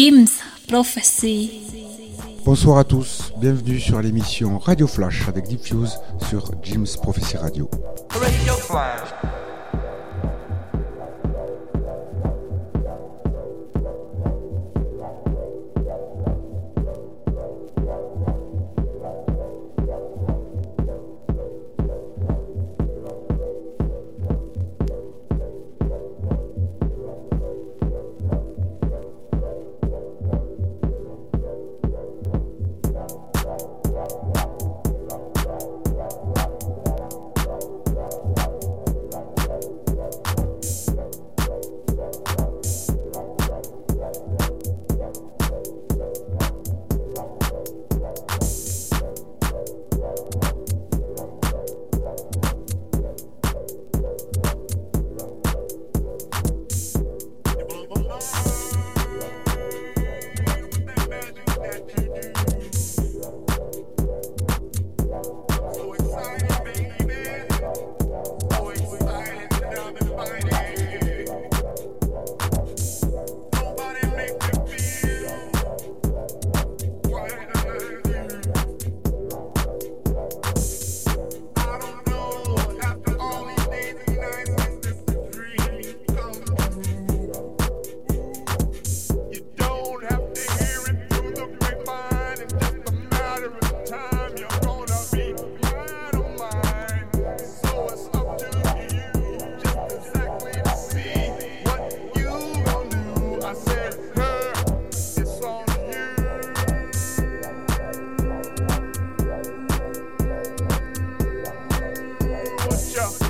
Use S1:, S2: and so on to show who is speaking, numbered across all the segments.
S1: Jim's Prophecy.
S2: Bonsoir à tous, bienvenue sur l'émission Radio Flash avec Diffuse sur Jim's Prophecy Radio.
S3: Radio Flash.
S1: Yo.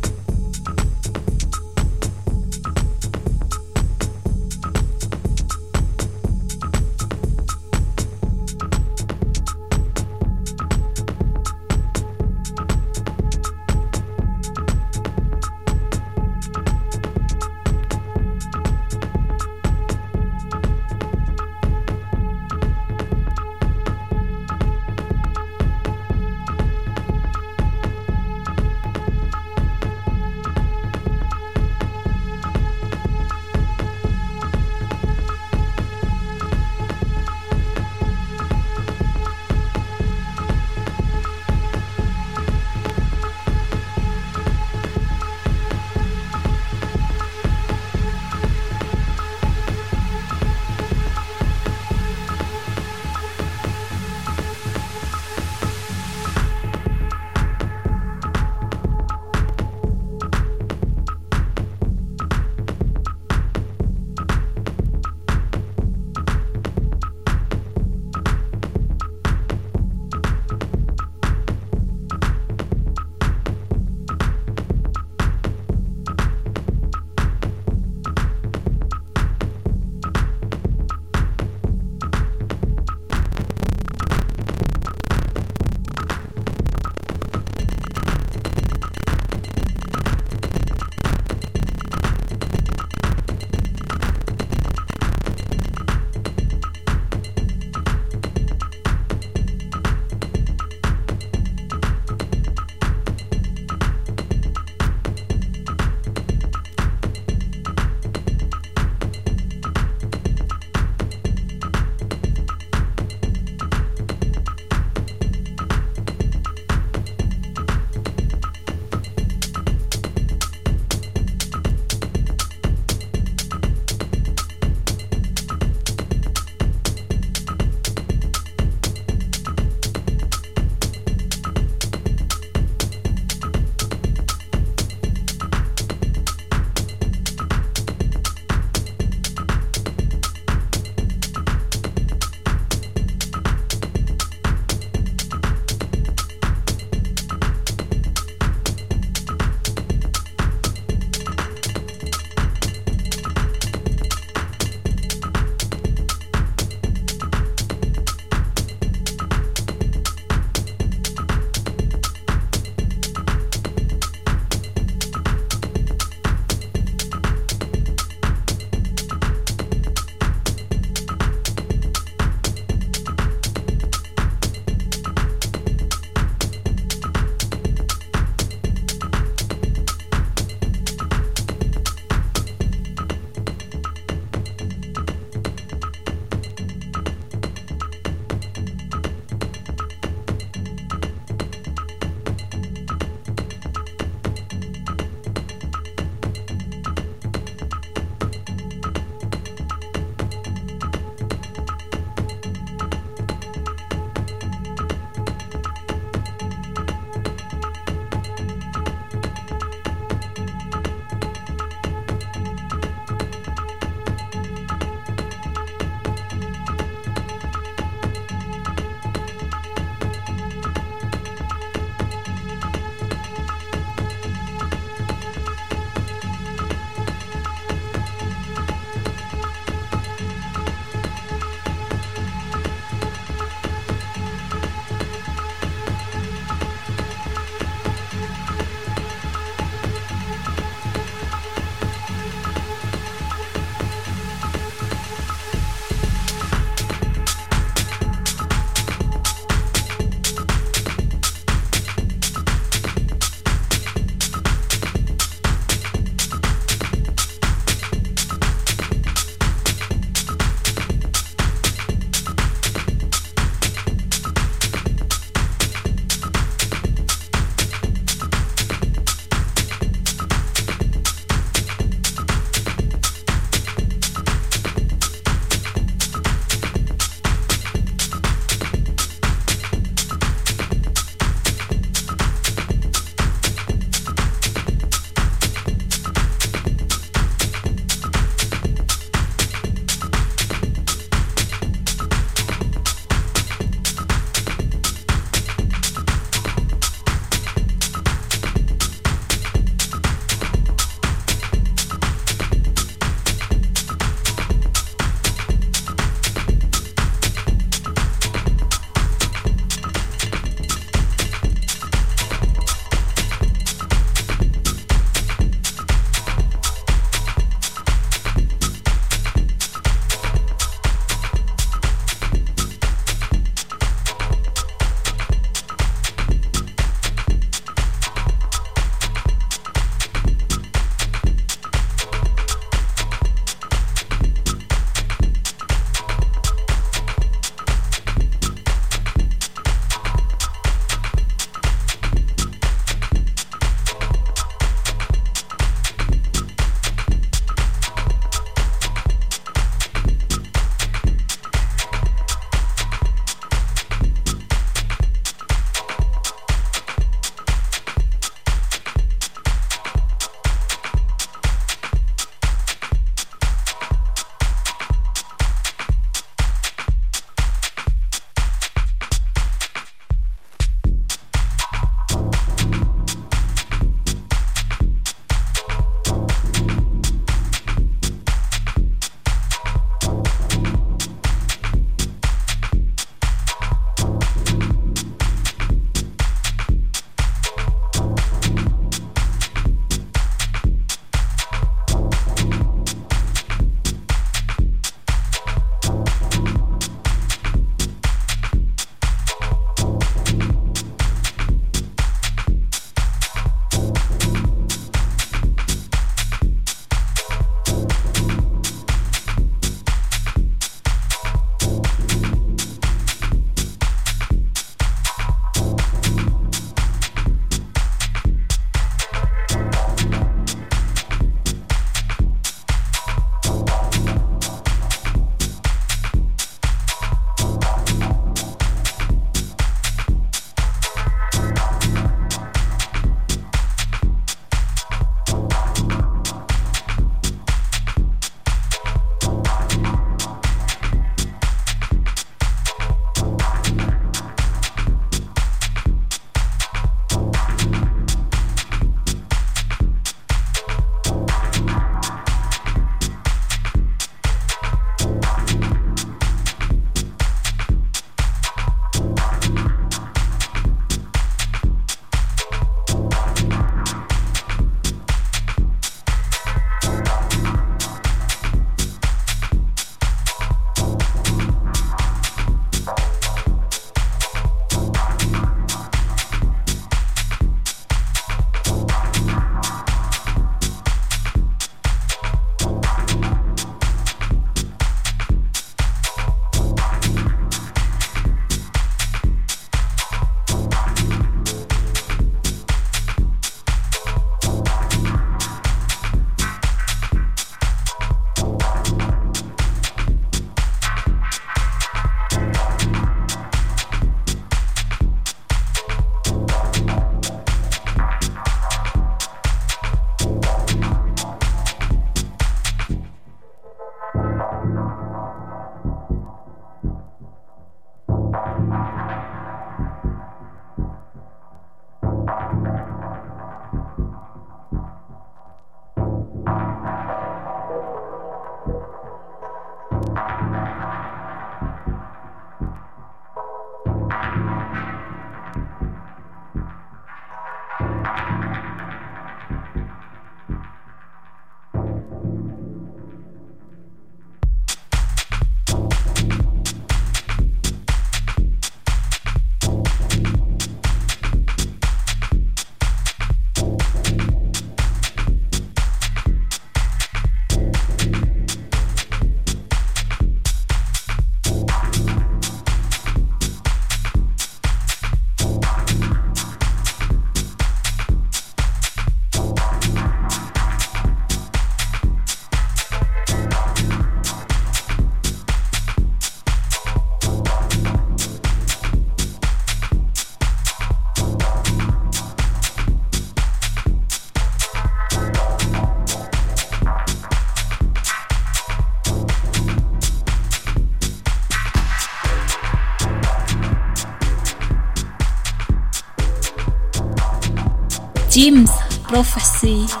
S1: Jim's Prophecy.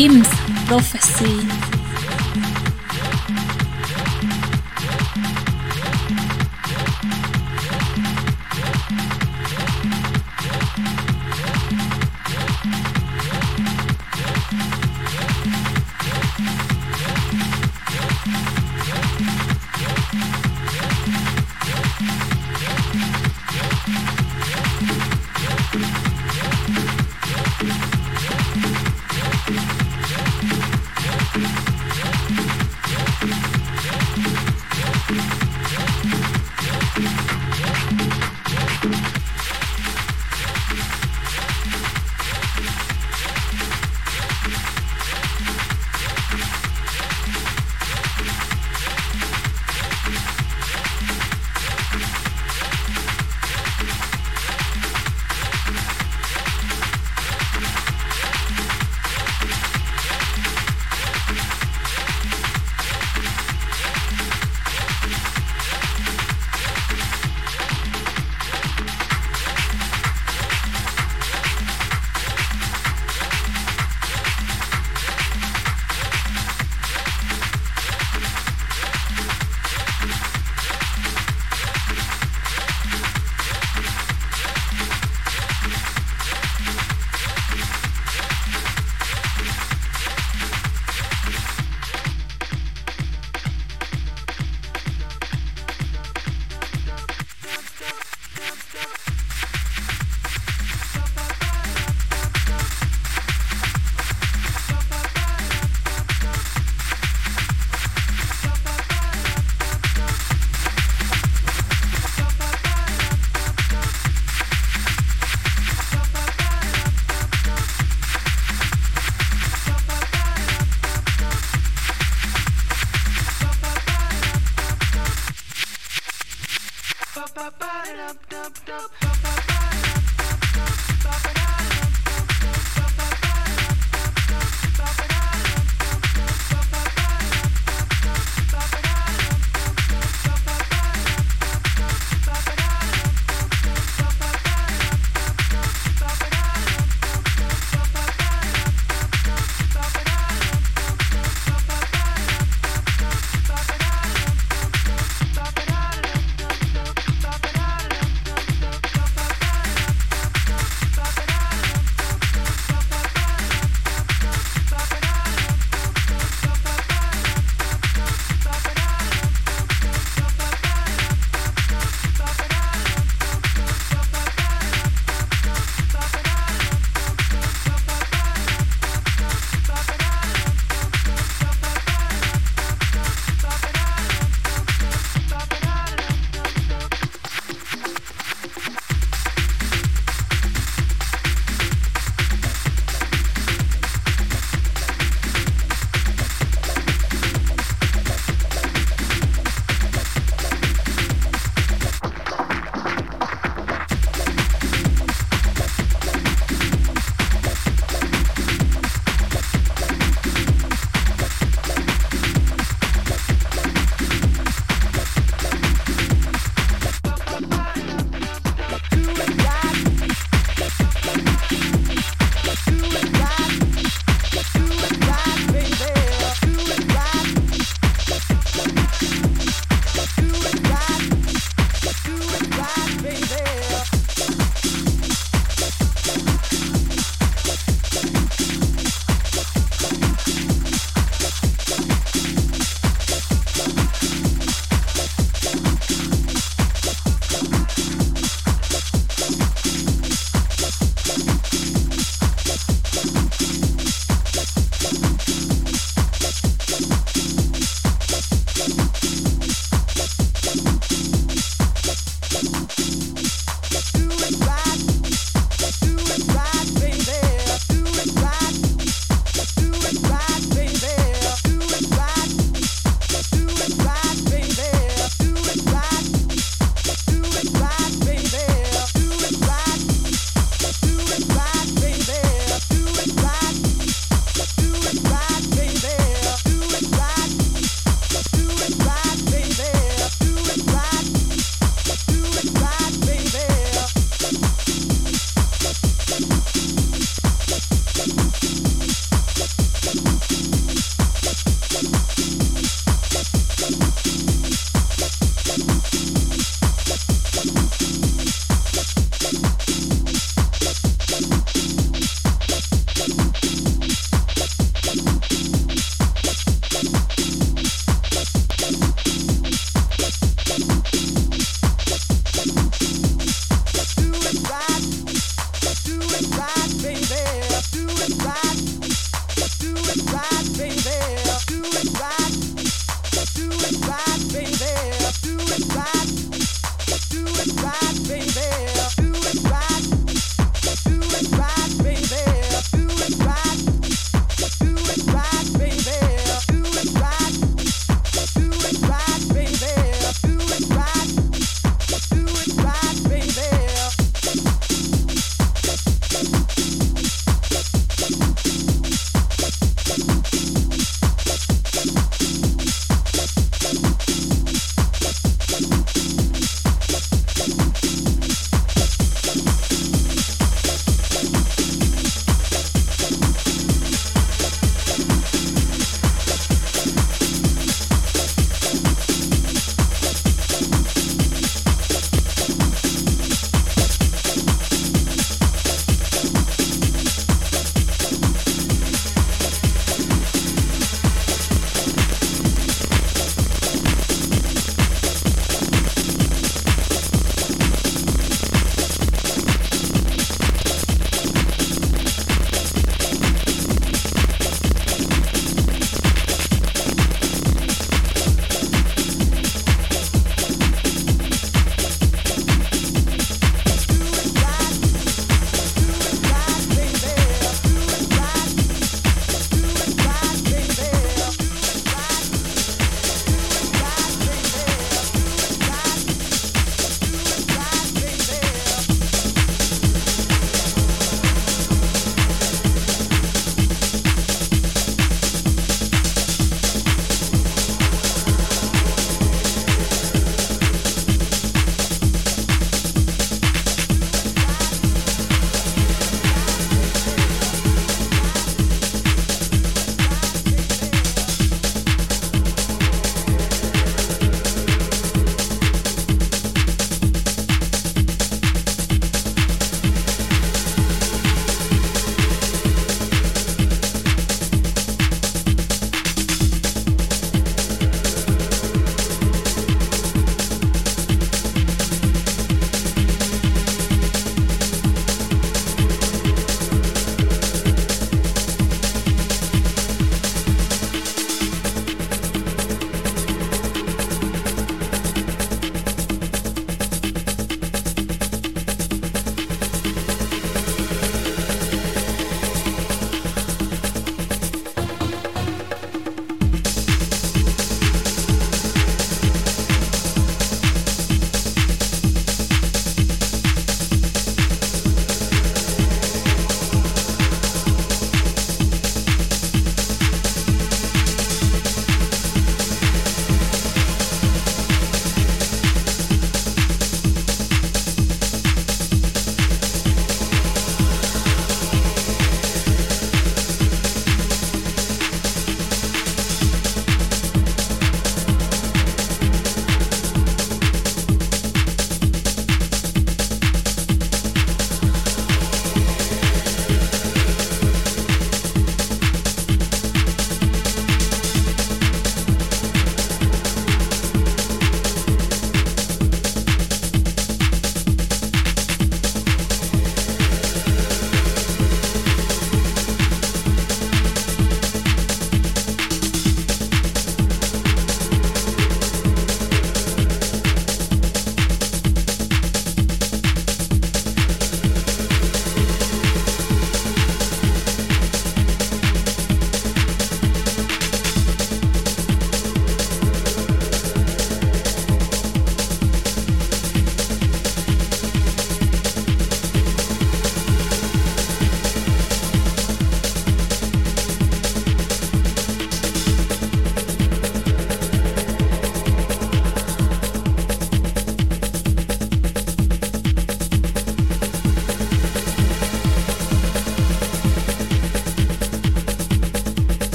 S1: Jim's Prophecy.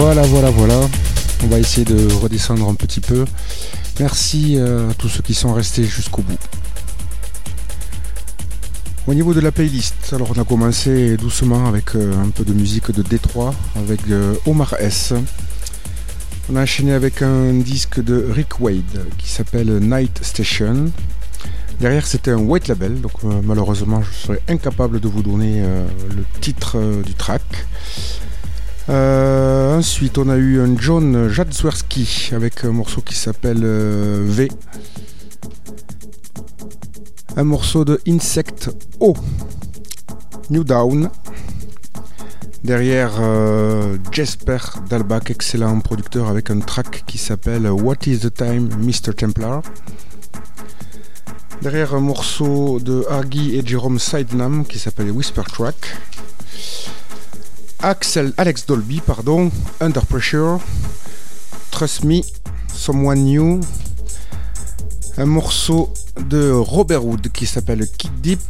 S2: Voilà, voilà, voilà. On va essayer de redescendre un petit peu. Merci euh, à tous ceux qui sont restés jusqu'au bout. Au niveau de la playlist, alors on a commencé doucement avec euh, un peu de musique de Détroit avec euh, Omar S. On a enchaîné avec un disque de Rick Wade qui s'appelle Night Station. Derrière c'était un white label, donc malheureusement je serais incapable de vous donner le titre du track. Euh, ensuite, on a eu un John Jadzwerski avec un morceau qui s'appelle euh, V. Un morceau de Insect O. New Down. Derrière euh, Jesper Dalbach, excellent producteur avec un track qui s'appelle What is the Time, Mr. Templar. Derrière un morceau de Argy et Jerome Sidenham qui s'appelle Whisper Track. Axel, Alex Dolby, pardon, Under Pressure, Trust Me, Someone New, un morceau de Robert Wood qui s'appelle Kick Deep.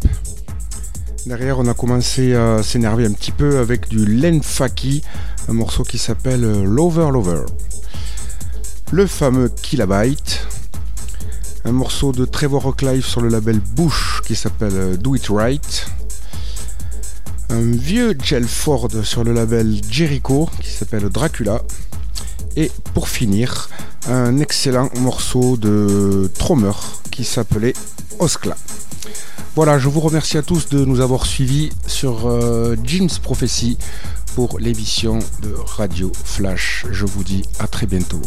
S2: Derrière, on a commencé à s'énerver un petit peu avec du Len Faki, un morceau qui s'appelle Lover Lover. Le fameux Kilobyte, un morceau de Trevor Rocklife sur le label Bush qui s'appelle Do It Right un vieux Gel Ford sur le label Jericho qui s'appelle Dracula. Et pour finir, un excellent morceau de Trommer qui s'appelait Oskla. Voilà, je vous remercie à tous de nous avoir suivis sur euh, Jim's Prophecy pour l'émission de Radio Flash. Je vous dis à très bientôt.